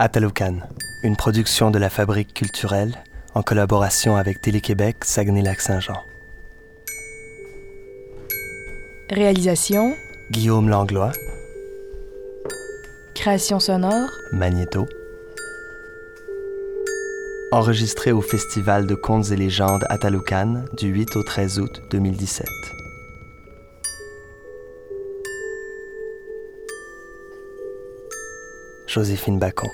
Atalocan, une production de la Fabrique culturelle en collaboration avec Télé-Québec Saguenay-Lac-Saint-Jean. Réalisation, Guillaume Langlois, création sonore, Magnéto. Enregistré au Festival de contes et légendes Atalocan du 8 au 13 août 2017. Joséphine Bacon.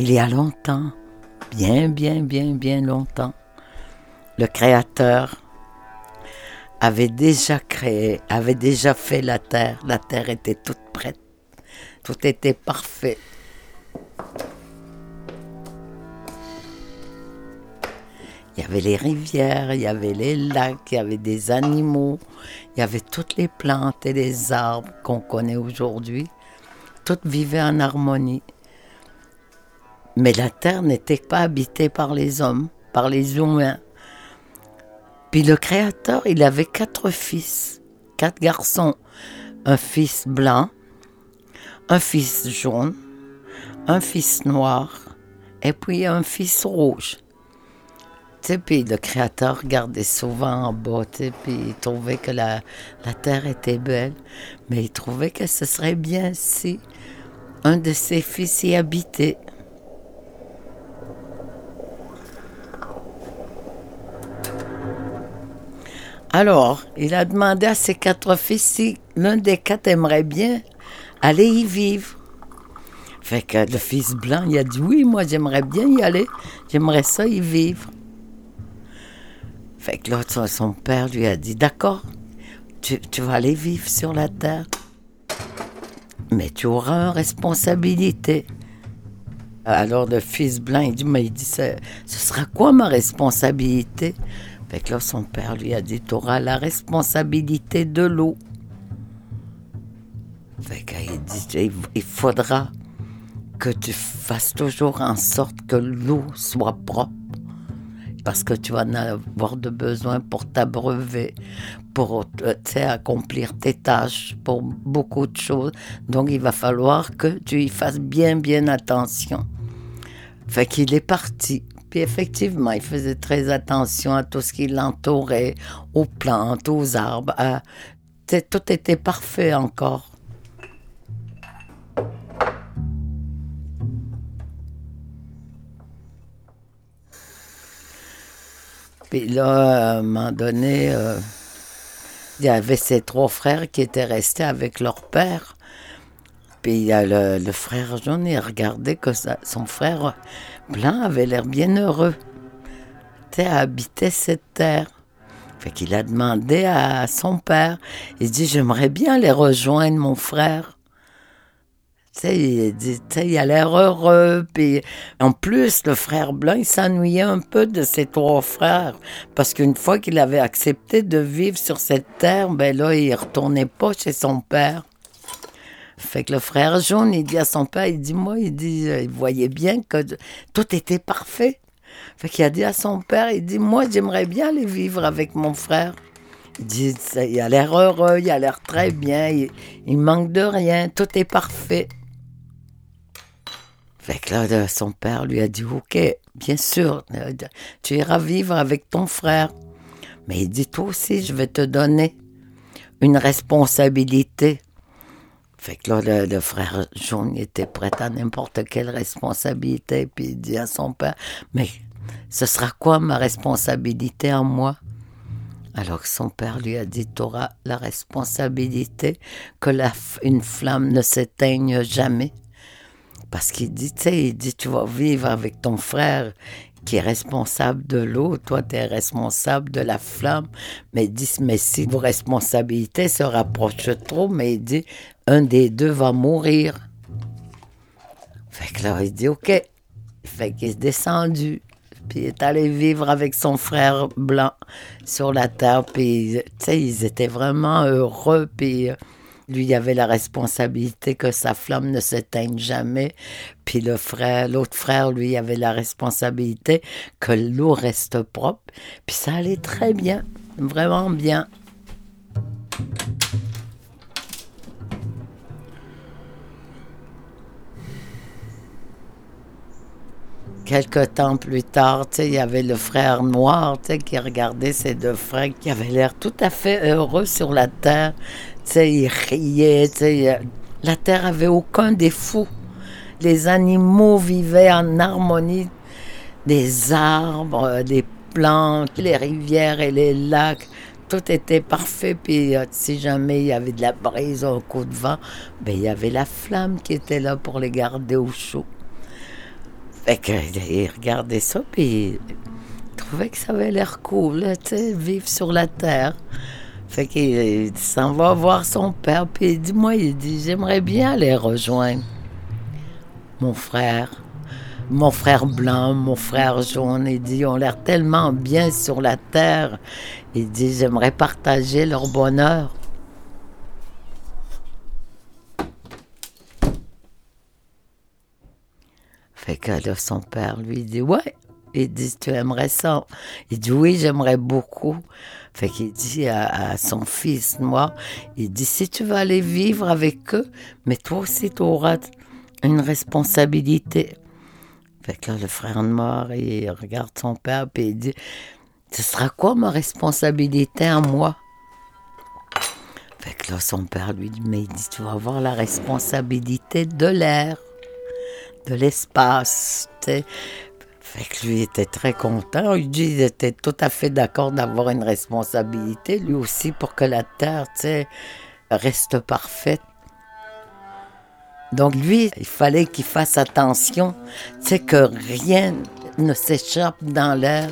Il y a longtemps, bien, bien, bien, bien longtemps, le Créateur avait déjà créé, avait déjà fait la terre. La terre était toute prête. Tout était parfait. Il y avait les rivières, il y avait les lacs, il y avait des animaux, il y avait toutes les plantes et les arbres qu'on connaît aujourd'hui. Toutes vivaient en harmonie. Mais la terre n'était pas habitée par les hommes, par les humains. Puis le Créateur, il avait quatre fils, quatre garçons. Un fils blanc, un fils jaune, un fils noir et puis un fils rouge. Sais, puis le Créateur regardait souvent en bas, sais, puis il trouvait que la, la terre était belle, mais il trouvait que ce serait bien si un de ses fils y habitait. Alors, il a demandé à ses quatre fils si l'un des quatre aimerait bien aller y vivre. Fait que le fils blanc, il a dit oui, moi j'aimerais bien y aller, j'aimerais ça y vivre. Fait que l'autre, son père lui a dit d'accord, tu, vas aller vivre sur la terre, mais tu auras une responsabilité. Alors le fils blanc, il dit, mais il dit, ce sera quoi ma responsabilité? Fait là, son père lui a dit, tu auras la responsabilité de l'eau. Fait qu'il dit, il faudra que tu fasses toujours en sorte que l'eau soit propre. Parce que tu vas en avoir de besoin pour t'abreuver, pour accomplir tes tâches, pour beaucoup de choses. Donc il va falloir que tu y fasses bien, bien attention. Fait qu'il est parti. Effectivement, il faisait très attention à tout ce qui l'entourait, aux plantes, aux arbres. Tout était parfait encore. Puis là, à un moment donné, euh, il y avait ces trois frères qui étaient restés avec leur père. Puis le, le frère jaune, il regardait que son frère blanc avait l'air bien heureux. Sais, habiter cette terre. Fait qu'il a demandé à son père. Il dit J'aimerais bien les rejoindre, mon frère. Tu il dit, il a l'air heureux. Puis en plus, le frère blanc, il s'ennuyait un peu de ses trois frères. Parce qu'une fois qu'il avait accepté de vivre sur cette terre, ben là, il retournait pas chez son père. Fait que le frère jaune, il dit à son père, il dit, moi, il dit, il voyait bien que tout était parfait. Fait qu'il a dit à son père, il dit, moi, j'aimerais bien aller vivre avec mon frère. Il dit, il a l'air heureux, il a l'air très bien, il, il manque de rien, tout est parfait. Fait que là, son père lui a dit, ok, bien sûr, tu iras vivre avec ton frère. Mais il dit, toi aussi, je vais te donner une responsabilité. Fait que là, le, frère jaune était prêt à n'importe quelle responsabilité, puis il dit à son père, mais ce sera quoi ma responsabilité en moi? Alors que son père lui a dit, tu auras la responsabilité que la, une flamme ne s'éteigne jamais. Parce qu'il dit, tu sais, il dit, tu vas vivre avec ton frère qui est responsable de l'eau, toi tu es responsable de la flamme. Mais il dit, mais si vos responsabilités se rapprochent trop, mais il dit, un des deux va mourir. Fait que là, il dit, OK. Fait qu'il est descendu. puis il est allé vivre avec son frère blanc sur la terre. Puis, tu sais, ils étaient vraiment heureux. Puis, lui, il avait la responsabilité que sa flamme ne s'éteigne jamais. Puis le frère, l'autre frère, lui, avait la responsabilité que l'eau reste propre. Puis ça allait très bien, vraiment bien. Quelque temps plus tard, il y avait le frère noir qui regardait ses deux frères qui avaient l'air tout à fait heureux sur la terre. ils riaient. La terre avait aucun défaut. Les animaux vivaient en harmonie. Des arbres, des plantes, les rivières et les lacs tout était parfait. Puis euh, si jamais il y avait de la brise un coup de vent, ben, il y avait la flamme qui était là pour les garder au chaud. Fait qu'il regardait ça, puis il trouvait que ça avait l'air cool, tu sais, vivre sur la terre. Fait qu'il s'en va voir son père, puis il dit, moi, il dit, j'aimerais bien les rejoindre. Mon frère, mon frère blanc, mon frère jaune, il dit, ont l'air tellement bien sur la terre. Il dit, j'aimerais partager leur bonheur. Fait que son père lui dit Ouais. Il dit Tu aimerais ça? Il dit Oui, j'aimerais beaucoup. Fait qu'il dit à, son fils noir Il dit Si tu vas aller vivre avec eux, mais toi aussi, tu auras une responsabilité. Fait que là, le frère noir, il regarde son père et il dit Ce sera quoi ma responsabilité à moi? Fait que là, son père lui dit Mais il dit Tu vas avoir la responsabilité de l'air de l'espace. Fait que lui était très content. Il dit qu'il était tout à fait d'accord d'avoir une responsabilité, lui aussi, pour que la Terre reste parfaite. Donc lui, il fallait qu'il fasse attention, que rien ne s'échappe dans l'air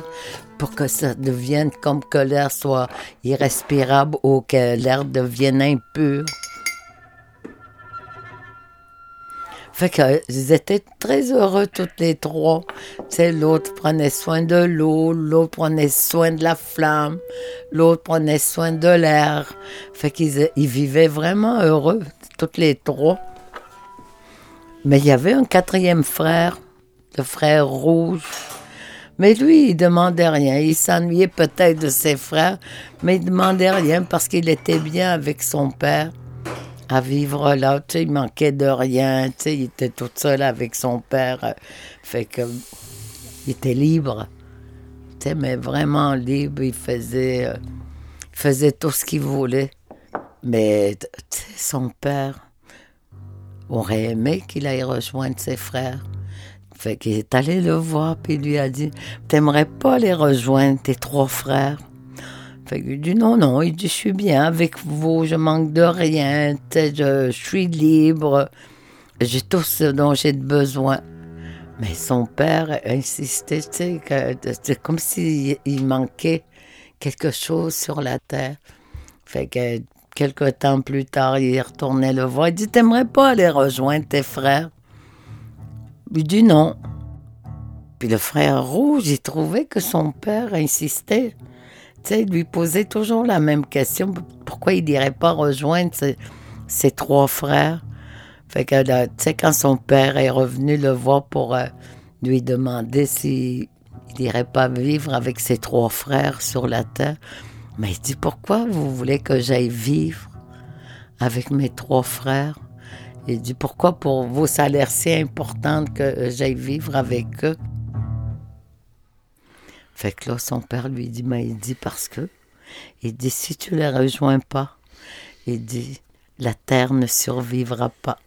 pour que ça devienne comme que l'air soit irrespirable ou que l'air devienne impur. Fait qu'ils étaient très heureux toutes les trois. Tu l'autre prenait soin de l'eau, l'autre prenait soin de la flamme, l'autre prenait soin de l'air. Fait qu'ils ils vivaient vraiment heureux, toutes les trois. Mais il y avait un quatrième frère, le frère rouge. Mais lui, il demandait rien. Il s'ennuyait peut-être de ses frères, mais il demandait rien parce qu'il était bien avec son père à vivre là. Tu il manquait de rien. Il était tout seul avec son père. Fait que il était libre. Tu sais, mais vraiment libre. Il faisait, euh, faisait tout ce qu'il voulait. Mais son père aurait aimé qu'il aille rejoindre ses frères. Fait qu'il est allé le voir, puis lui a dit T'aimerais pas les rejoindre, tes trois frères fait il dit non, non, il dit je suis bien avec vous, je manque de rien, je, suis libre, j'ai tout ce dont j'ai besoin. Mais son père insistait, c'est comme s'il manquait quelque chose sur la terre. Fait que quelque temps plus tard, il retournait le voir. Il dit T'aimerais pas aller rejoindre tes frères? Il dit non. Puis le frère rouge, il trouvait que son père insistait il lui posait toujours la même question. Pourquoi il dirait pas rejoindre ses, trois frères? Fait que, tu sais, quand son père est revenu le voir pour euh, lui demander s'il n'irait pas vivre avec ses trois frères sur la terre, mais il dit, pourquoi vous voulez que j'aille vivre avec mes trois frères? Il dit, pourquoi pour vous, ça a l'air si important que j'aille vivre avec eux? Fait que là, son père lui dit, mais il dit parce que, il dit, si tu les rejoins pas, il dit, la terre ne survivra pas.